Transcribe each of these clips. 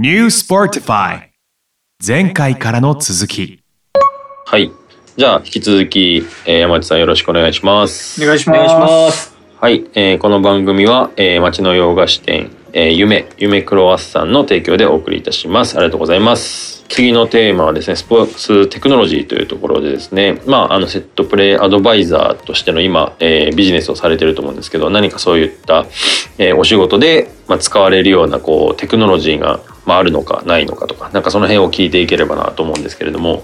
New Sportify 前回からの続きはい。じゃあ、引き続き、えー山内さんよろしくお願いします。お願いしお願いしま。ますす。はい。えーこの番組は、えー町の洋菓子店、えー夢、夢クロワッサンの提供でお送りいたします。ありがとうございます。次のテーマはですね、スポーツテクノロジーというところでですね、まあ、あの、セットプレイアドバイザーとしての今、えービジネスをされてると思うんですけど、何かそういった、えーお仕事で、まあ、使われるような、こう、テクノロジーが、まあ、あるのかないのかとか、なんかその辺を聞いていければなと思うんですけれども、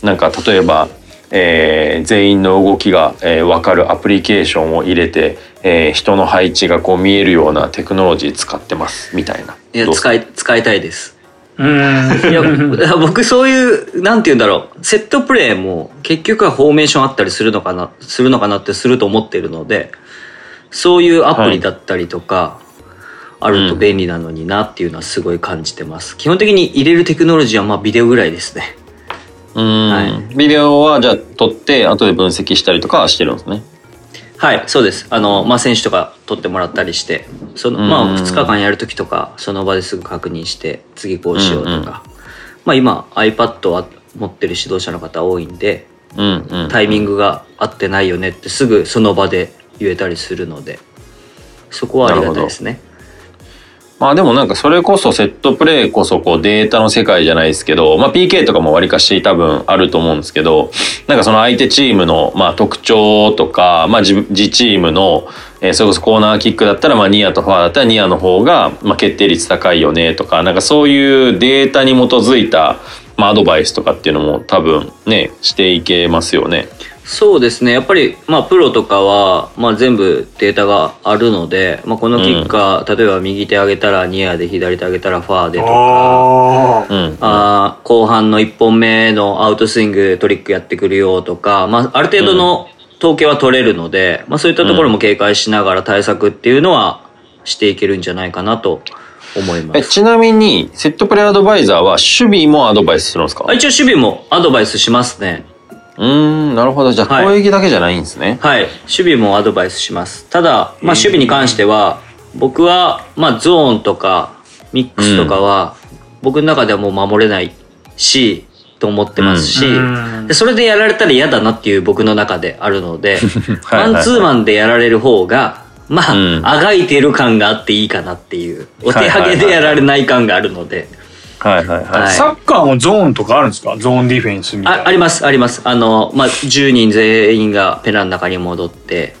なんか例えば、えー全員の動きが、えー分かるアプリケーションを入れて、えー人の配置がこう見えるようなテクノロジー使ってますみたいな。いや、使い、使いたいです。うーん。いや、僕そういう、なんて言うんだろう、セットプレーも結局はフォーメーションあったりするのかな、するのかなってすると思ってるので、そういうアプリだったりとか、あると便利なのになっていうのはすごい感じてます。基本的に入れるテクノロジーはまあビデオぐらいですね。うん、はビデオはじゃあ撮って後で分析したりとかはしてるんですね。はい、そうです。あの、まあ、選手とか撮ってもらったりして、その、まあ、うん2日間やるときとか、その場ですぐ確認して、次こうしようとか。うんうんまあ、今、iPad は持ってる指導者の方多いんで、うんうん。タイミングが合ってないよねってすぐその場で言えたりするので、そこはありがたいですね。まあでもなんかそれこそセットプレーこそこうデータの世界じゃないですけど、まあ PK とかもわりかし多分あると思うんですけど、なんかその相手チームのまあ特徴とか、まあ自チームの、えそれこそコーナーキックだったらまあニアとファーだったらニアの方がまあ決定率高いよねとか、なんかそういうデータに基づいたまあアドバイスとかっていうのも多分ね、していけますよね。そうですね。やっぱり、まあ、プロとかは、まあ、全部データがあるので、まあ、このキッカー、例えば右手上げたらニアで、左手上げたらファーでとか、ああ。うん。あー後半の1本目のアウトスイングトリックやってくるよとか、まあ、ある程度の統計は取れるので、まあ、そういったところも警戒しながら対策っていうのはしていけるんじゃないかなと思います。えちなみにセットプレーアドバイザーは守備もアドバイスするんですか？あ一応守備もアドバイスしますね。うーん、なるほど。じゃあはい攻撃だけじゃないんですね。はい。守備もアドバイスします。ただ、まあ、守備に関しては、僕は、まあ、ゾーンとか、ミックスとかは、僕の中ではもう守れないし、と思ってますし、うんでそれでやられたら嫌だなっていう僕の中であるので、はいはいマンツーマンでやられる方が、まあ、うんあがいてる感があっていいかなっていう、お手上げでやられない感があるので、はいはいはい。はいサッカーもゾーンとかあるんですか？ゾーンディフェンスみたいな。ああります、あります。あの、まあ、10人全員がペナの中に戻って、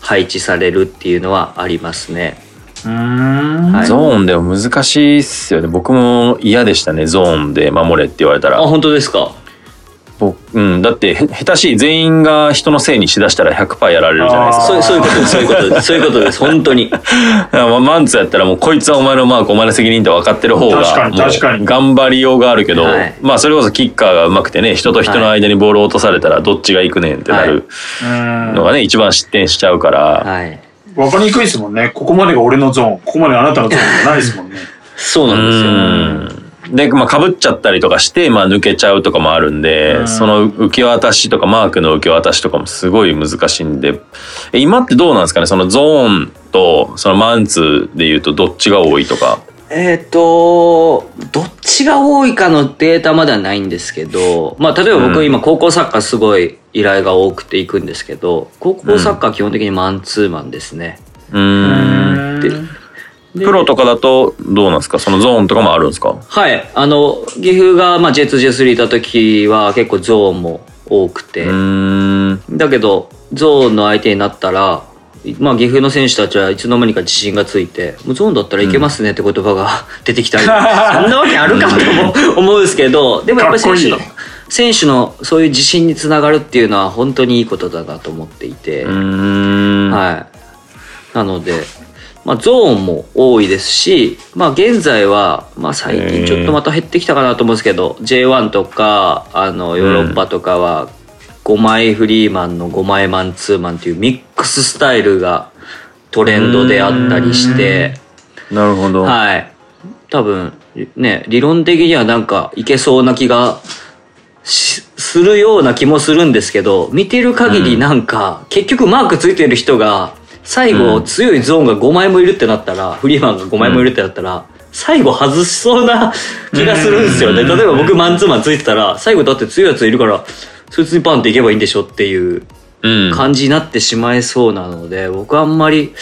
配置されるっていうのはありますね。うーん。はいゾーンでも難しいっすよね。僕も嫌でしたね。ゾーンで守れって言われたあ、ら。本当ですか？僕うん、だってへ下手しい全員が人のせいにしだしたら100%やられるじゃないですか。そういうことです、そういうことです、そういうことです、本当に。マンツーやったらもうこいつはお前のマークお前の責任って分かってる方が頑張りようがあるけど、はいまあそれこそキッカーが上手くてね人と人の間にボールを落とされたらどっちが行くねんってなるのがね一番失点しちゃうから、はい。わかりにくいですもんね。ここまでが俺のゾーン、ここまでがあなたのゾーンじゃないですもんね。そうなんですよ。うんで、まあ、被っちゃったりとかして、まあ、抜けちゃうとかもあるんで、うんその受け渡しとか、マークの受け渡しとかもすごい難しいんで、え今ってどうなんですかね？そのゾーンと、そのマンツーで言うとどっちが多いとか。えっ、と、どっちが多いかのデータまではないんですけど、まあ、例えばうん僕今高校サッカーすごい依頼が多くて行くんですけど、高校サッカー基本的にマンツーマンですね。うーん。ででプロとかだとどうなんですか？そのゾーンとかもあるんですか？はい。あの、岐阜が、まあ、J2、J3 いた時は結構ゾーンも多くて。だけど、ゾーンの相手になったら、まあ、岐阜の選手たちはいつの間にか自信がついて、もうゾーンだったらいけますねって言葉が 出てきたり、そんなわけあるかと 思うんですけど、でもやっぱり選手の選手のそういう自信につながるっていうのは本当にいいことだなと思っていて。はい。なので、まあ、ゾーンも多いですし、まあ、現在は、まあ、最近ちょっとまた減ってきたかなと思うんですけど、J1 とか、あの、ヨーロッパとかは、5枚フリーマンの5枚マンツーマンっていうミックススタイルがトレンドであったりして、なるほど。はい。多分、ね、理論的にはなんかいけそうな気がしするような気もするんですけど、見てる限りなんか、結局マークついてる人が、最後強いゾーンが5枚もいるってなったら、フリーマンが5枚もいるってなったら、最後外しそうな 気がするんですよね。例えば僕マンツーマンついてたら、最後だって強いやついるから、そいつにパンっていけばいいんでしょっていううん。感じになってしまいそうなので、僕はあんまり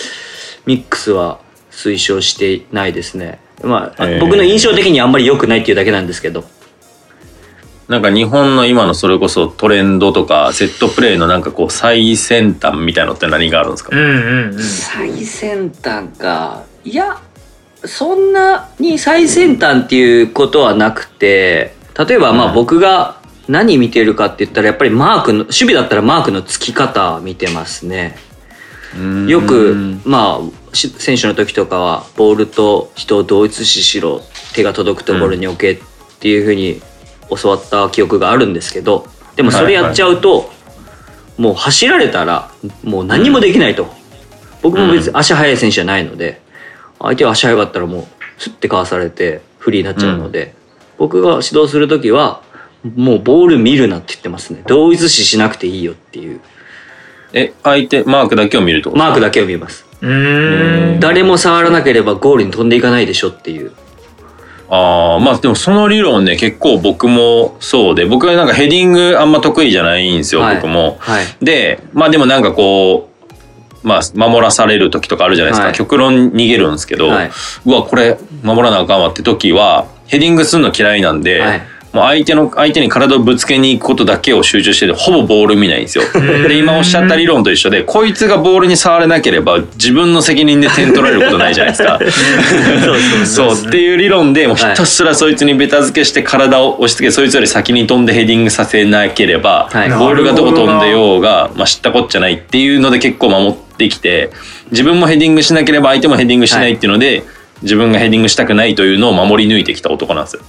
ミックスは推奨してないですね。まあ、えー僕の印象的にあんまり良くないっていうだけなんですけど。なんか日本の今のそれこそトレンドとかセットプレーのなんかこう最先端みたいのって何があるんですか、うんうんうん。最先端か。いや、そんなに最先端っていうことはなくて、例えばまあうん僕が何見てるかって言ったらやっぱりマークの、守備だったらマークの付き方見てますね。うんよく、まあ、し選手の時とかは、ボールと人を同一視しろ、手が届くところに置けっていうふうに教わった記憶があるんですけど、でもそれやっちゃうと、もう走られたら、もう何もできないと。僕も別に足速い選手じゃないので、相手が足速かったらもう、スッてかわされてフリーになっちゃうので、僕が指導する時は、もうボール見るなって言ってますね。同一視しなくていいよっていう。え相手マークだけを見るとマークだけを見ます。うーん。誰も触らなければゴールに飛んでいかないでしょっていう。ああまあでもその理論ね結構僕もそうで僕はなんかヘディングあんま得意じゃないんですよ、はい。僕も。はい。でまあでもなんかこうまあ守らされる時とかあるじゃないですか、はい。極論逃げるんですけど、はい。うわこれ守らなあかんわって時はヘディングするの嫌いなんで、はいもう相手の相手に体をぶつけに行くことだけを集中しててほぼボール見ないんですよ。で今おっしゃった理論と一緒でこいつがボールに触れなければ自分の責任で点取られることないじゃないですか。そうっていう理論でもうひたすらそいつにベタ付けして体を押し付けそいつより先に飛んでヘディングさせなければ、はいボールがどこ飛んでようが、まあ、知ったこっちゃないっていうので結構守ってきて自分もヘディングしなければ相手もヘディングしないっていうので、自分がヘディングしたくないというのを守り抜いてきた男なんですよ。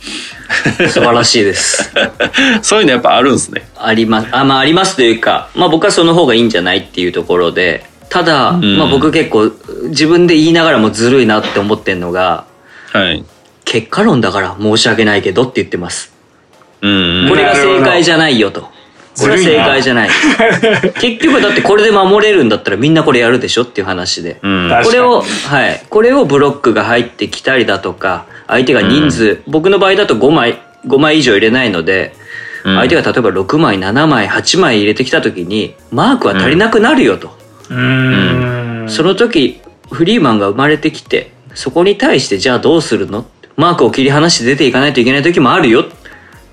素晴らしいです。そういうのやっぱあるんですね。あります。あ、まあありますというか、まあ僕はその方がいいんじゃないっていうところで、ただ、んまあ僕結構自分で言いながらもずるいなって思ってんのが、はい。結果論だから申し訳ないけどって言ってます。うんこれが正解じゃないよと。これは正解じゃない。結局だってこれで守れるんだったらみんなこれやるでしょっていう話で。うん。これを、はい。これをブロックが入ってきたりだとか、相手が人数、僕の場合だと5枚、5枚以上入れないので、うん相手が例えば6枚、7枚、8枚入れてきた時に、マークは足りなくなるよと。うーん。その時、フリーマンが生まれてきて、そこに対してじゃあどうするの？マークを切り離して出ていかないといけない時もあるよっ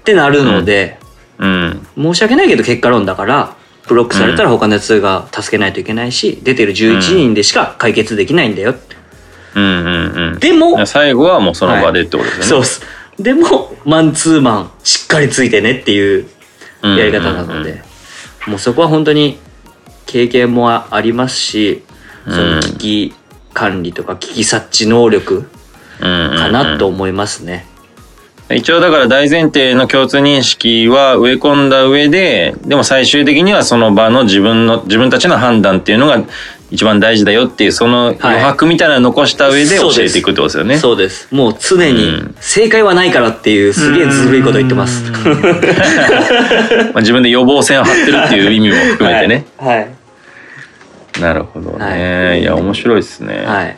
てなるので、うん。申し訳ないけど結果論だから、ブロックされたら他のやつが助けないといけないし、出てる11人でしか解決できないんだよ。うんうんうん。でも、最後はもうその場でってことですよね。そうっす。でも、マンツーマン、しっかりついてねっていうやり方なので、もうそこは本当に経験もありますし、その危機管理とか危機察知能力かかなと思いますね。一応だから大前提の共通認識は植え込んだ上ででも最終的にはその場の自分の自分たちの判断っていうのが一番大事だよっていうその余白みたいなのを残した上で教えていくってことですよね。そうです。もう常うにん正解はないからっていうすげえずるいこと言ってます。まあ、自分で予防線を張ってるっていう意味も含めてね。はい。なるほどね。、はいや面白いですね。はい。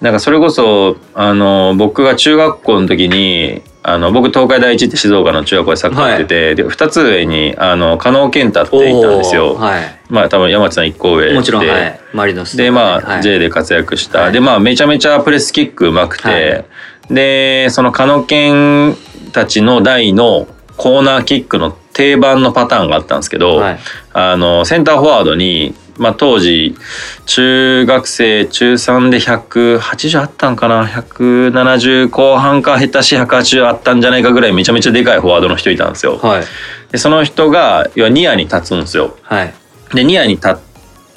なんかそれこそあの僕が中学校の時にあの僕東海第一って静岡の中学校でサッカーやってて、で2つ上にあの加納健太っていたんですよ。はい。まあ多分山内さん1個上でもちろん、はい。マリノス。でまあ、はい J で活躍した、はいでまあめちゃめちゃプレスキックうまくて、はいでその加納健たちの代のコーナーキックの定番のパターンがあったんですけど、はいあのセンターフォワードに、まあ、当時中学生中3で180あったんかな170後半か下手し180あったんじゃないかぐらいめちゃめちゃでかいフォワードの人いたんですよ。はい。でその人が要はニアに立つんですよ。はい。でニアに立っ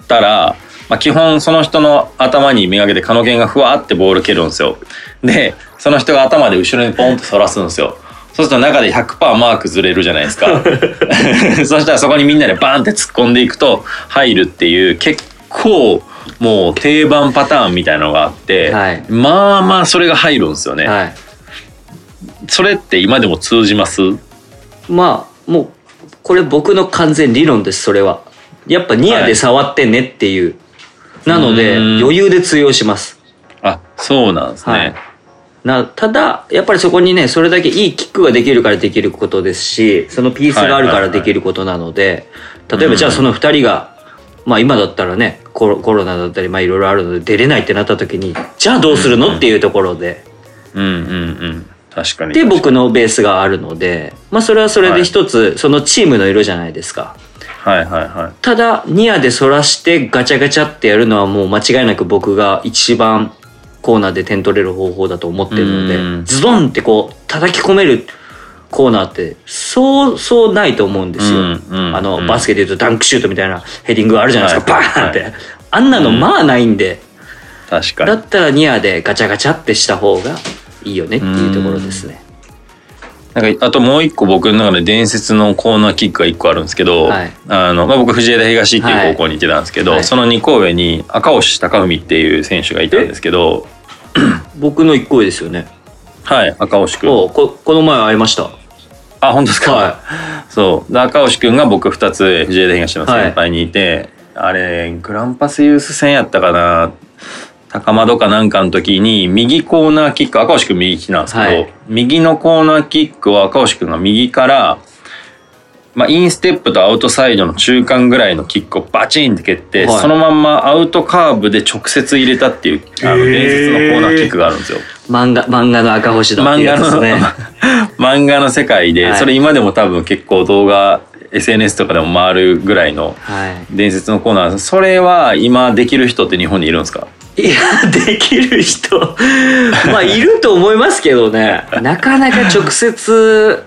たら、まあ、基本その人の頭にめがけてカノケンがふわってボール蹴るんですよ。でその人が頭で後ろにポンと反らすんですよ。そうすると中で100%マークずれるじゃないですか。そしたらそこにみんなでバーンって突っ込んでいくと入るっていう結構もう定番パターンみたいなのがあって、はいまあまあそれが入るんですよね。はい。それって今でも通じます？まあ、もう、これ僕の完全理論です、それは。やっぱニアで触ってねっていう。なので、うん余裕で通用します。あそうなんですね。はいなただやっぱりそこにねそれだけいいキックができるからできることですしそのピースがあるからできることなので、例えばじゃあその2人が、まあ今だったらねコロコロナだったりまあいろいろあるので出れないってなった時にじゃあどうするの？っていうところで。うんうんうん。確かに。で僕のベースがあるので、まあ、それはそれで一つ、そのチームの色じゃないですか。はいはいはい。ただニアで反らしてガチャガチャってやるのはもう間違いなく僕が一番コーナーで点取れる方法だと思ってるのうん。でズドンってこう叩き込めるコーナーってそうそうないと思うんですよ、うんうん。あのうん。バスケでいうとダンクシュートみたいなヘディングあるじゃないですか、はいバーンって、はあんなのまあないんで、確かに。だったらニアでガチャガチャってした方がいいよねっていうところですね。なんかあともう一個僕の中で伝説のコーナーキックが一個あるんですけど、はい。あのまあ、僕藤枝東っていう高校に行ってたんですけど、はい。その2校上に赤星貴文っていう選手がいたんですけど 僕の一個上ですよね。はい赤星君おここの前会いました。あ本当ですか、はそう。で赤星君が僕2つ上藤枝東の先輩にいて、あれグランパスユース戦やったかな？高窓かなんかの時に右コーナーキック赤星君右利きなんですけど、はい。右のコーナーキックを赤星君が右から、まあ、インステップとアウトサイドの中間ぐらいのキックをバチンって蹴って、はい。そのまんまアウトカーブで直接入れたっていうあの伝説のコーナーキックがあるんですよ。漫画漫画の赤星だっていう漫画の、やつですね。漫画の世界で、はい。それ今でも多分結構動画 SNS とかでも回るぐらいのは伝説のコーナー。それは今できる人って日本にいるんですか？い。いやできる人。まあいると思いますけどね。なかなか直接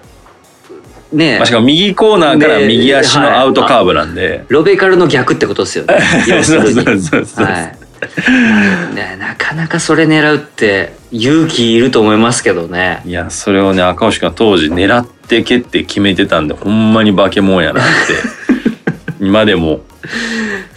ねまあしかも右コーナーからで右足のアウトカーブなんで、ロベカルの逆ってことですよね。そうそうそうそう。はい。ねなかなかそれ狙うって勇気いると思いますけどね。いやそれをね赤星君が当時狙って蹴って決めてたんでほんまに化け物やなって。今でも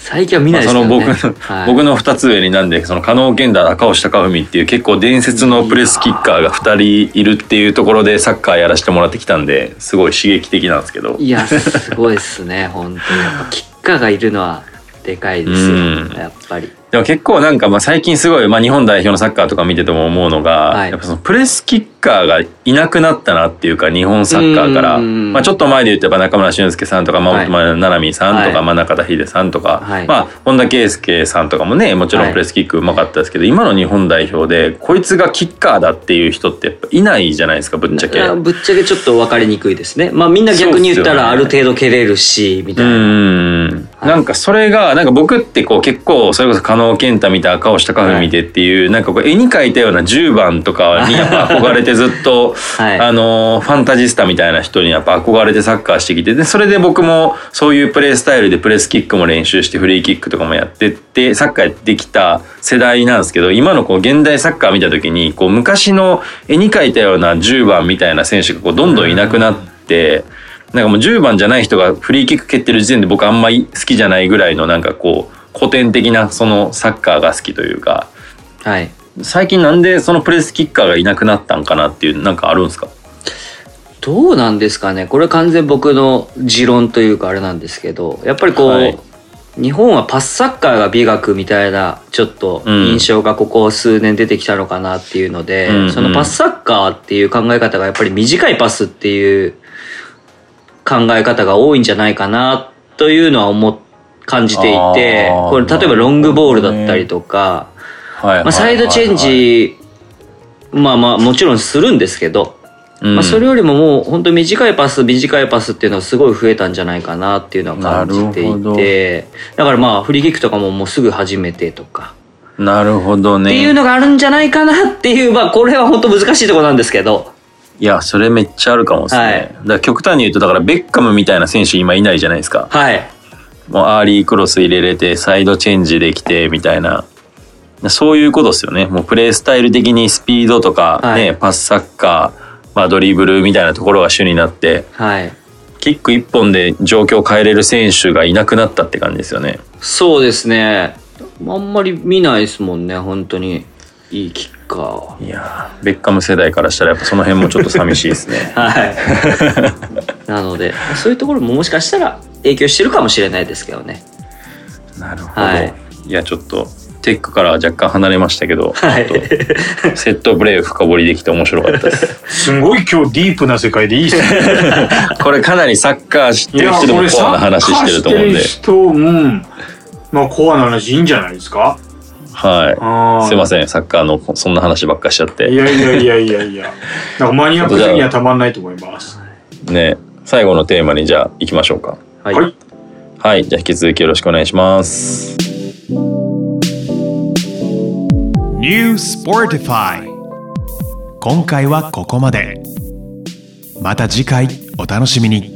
最近は見まあそないですけどね。の僕の、はい。僕の2つ上になんでその加納健太赤星貴文っていう結構伝説のプレスキッカーが2人いるっていうところでサッカーやらせてもらってきたんですごい刺激的なんですけど。いやすごいですね本当に。やっぱキッカーがいるのはでかいですようん。やっぱり。でも結構なんかまあ最近すごい、まあ、日本代表のサッカーとか見てても思うのが、はい。やっぱそのプレスキッカーがいなくなったなっていうか日本サッカーから、うん。まあ、ちょっと前で言ってやっぱ中村俊輔さんとか、まあ七海さんとか、はい。まあ、中田秀さんとか、はい。まあ、本田圭佑さんとかもねもちろんプレスキックうまかったですけど、今の日本代表でこいつがキッカーだっていう人ってやっぱいないじゃないですかぶっちゃけ。あぶっちゃけちょっと分かりにくいですね。まあみんな逆に言ったらある程度蹴れるしみたういな、んなんかそれがなんか僕ってこう結構それこそ加納健太見て赤星貴文見てっていう、なんかこう絵に描いたような10番とかにやっぱ憧れてずっと、はいあのファンタジスタみたいな人にやっぱ憧れてサッカーしてきてでそれで僕もそういうプレースタイルでプレスキックも練習してフリーキックとかもやってってサッカーやってきた世代なんですけど今のこう現代サッカー見た時にこう昔の絵に描いたような10番みたいな選手がこうどんどんいなくなって。なんかもう10番じゃない人がフリーキック蹴ってる時点で僕あんまり好きじゃないぐらいのなんかこう古典的なそのサッカーが好きというか。はい。最近なんでそのプレスキッカーがいなくなったんかなっていうなんかあるんですか？どうなんですかね。これ完全僕の持論というかあれなんですけどやっぱりこう、はい。日本はパスサッカーが美学みたいなちょっとうん。印象がここ数年出てきたのかなっていうので、うんうん。そのパスサッカーっていう考え方がやっぱり短いパスっていう考え方が多いんじゃないかなというのは思っ感じていてこれ例えばロングボールだったりとか、はいまあ、サイドチェンジまあまあもちろんするんですけど、まあ、それよりももう本当短いパス短いパスっていうのはすごい増えたんじゃないかなっていうのは感じていてだからまあフリーキックとかももうすぐ始めてとかなるほどね。っていうのがあるんじゃないかなっていうまあこれは本当難しいところなんですけどいやそれめっちゃあるかもですね、はい。だから極端に言うとだからベッカムみたいな選手今いないじゃないですか。はい。もうアーリークロス入れれてサイドチェンジできてみたいな。そういうことですよね。もうプレースタイル的にスピードとか、ねはい。パスサッカー、まあ、ドリブルみたいなところが主になってはい。キック一本で状況を変えれる選手がいなくなったって感じですよね。そうですね。あんまり見ないですもんね本当に。いいキッカーいやーベッカム世代からしたらやっぱその辺もちょっと寂しいですね。はい なのでそういうところももしかしたら影響してるかもしれないですけどねなるほど。はいい、やちょっとテックからは若干離れましたけど、はいセットプレー深掘りできて面白かったです。すごい今日ディープな世界でいいっすね。これかなりサッカー知っていや、る人でもコアな話してると思うんで、サッカーしてる人、うん。まあ、コアな話いいんじゃないですか？はい。すいまん。せん、サッカーのそんな話ばっかしちゃっいて。やいやいやいやいや。なんかマニアック的にはたまんないと思います。ね、最後のテーマにじゃあ行きましょうか。はい、はい。はい、じゃあ引き続きよろしくお願いします。New Sportify 今回はここまでまた次回お楽しみに